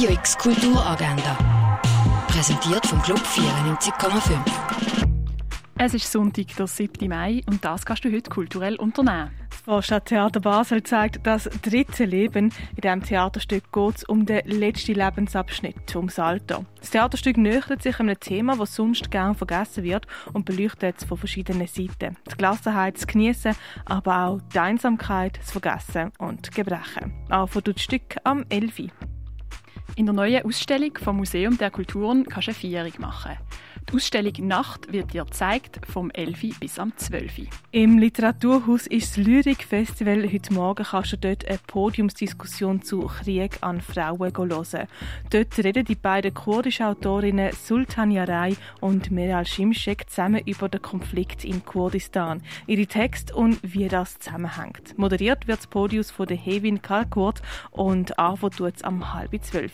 Radio X Kulturagenda. Präsentiert vom Club 94,5. Es ist Sonntag, der 7. Mai, und das kannst du heute kulturell unternehmen. Das Vorstadttheater Basel zeigt das dritte Leben. In diesem Theaterstück geht es um den letzten Lebensabschnitt, ums Alter. Das Theaterstück nähert sich einem Thema, das sonst gern vergessen wird und beleuchtet es von verschiedenen Seiten. Die Gelassenheit, das Genießen, aber auch die Einsamkeit, das Vergessen und Gebrechen. Auch von das Stück am 11. In der neuen Ausstellung vom Museum der Kulturen kannst du eine Feierung machen. Die Ausstellung Nacht wird dir gezeigt vom 11. bis am 12. Im Literaturhaus ist das Lyrik-Festival. Heute Morgen kannst du dort eine Podiumsdiskussion zu Krieg an Frauen hören. Dort reden die beiden kurdischen Autorinnen Sultan Yaray und Meral Shimshek zusammen über den Konflikt in Kurdistan, ihre Texte und wie das zusammenhängt. Moderiert wird das Podium von Hevin Kalkurt und Avo tut es am halb zwölf.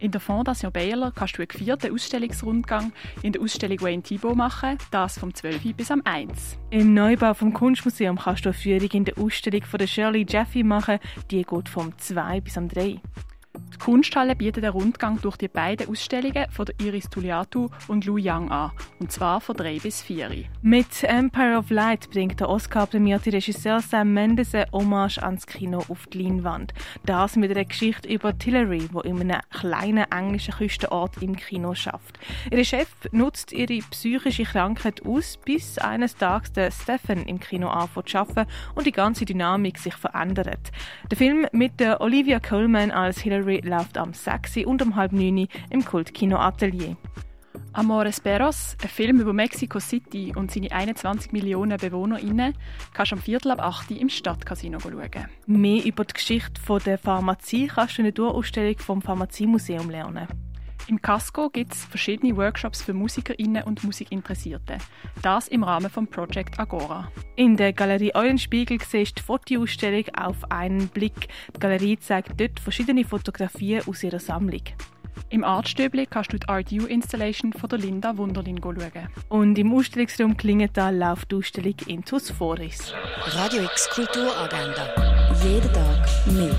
In der Fondation Baylor kannst du einen vierten Ausstellungsrundgang in der Ausstellung Wayne Thibault machen, das vom 12. bis am 1. Im Neubau vom Kunstmuseum kannst du eine Führung in der Ausstellung von der Shirley Jeffy machen, die geht vom 2 bis am 3. Die Kunsthalle bietet einen Rundgang durch die beiden Ausstellungen von Iris Tuliatu und Lu Yang an, und zwar von 3 bis 4. Mit Empire of Light bringt der Oscar-prämierte Regisseur Sam Mendes eine Hommage ans Kino auf die Leinwand. Das mit einer Geschichte über Tillery, wo in einem kleinen englischen Küstenort im Kino schafft. Ihr Chef nutzt ihre psychische Krankheit aus, bis eines Tages der Stephen im Kino anfängt zu arbeiten und die ganze Dynamik sich verändert. Der Film mit der Olivia Colman als Hillary läuft am 6. und um halb 9 im Kultkino Atelier. Amores Perros, ein Film über Mexico City und seine 21 Millionen BewohnerInnen, kannst du am Viertel ab 8 im Stadtcasino schauen. Mehr über die Geschichte der Pharmazie kannst du in der Tourausstellung vom Pharmaziemuseum lernen. Im Casco gibt es verschiedene Workshops für MusikerInnen und Musikinteressierte. Das im Rahmen vom Project Agora. In der Galerie Eulenspiegel siehst du die Fotoausstellung auf einen Blick. Die Galerie zeigt dort verschiedene Fotografien aus ihrer Sammlung. Im Artstöbli kannst du die Art U Installation von der Linda Wunderlin schauen. Und im Ausstellungsraum Klingenthal läuft die Ausstellung Intus Foris. Radio X Kulturagenda. Jeden Tag mehr.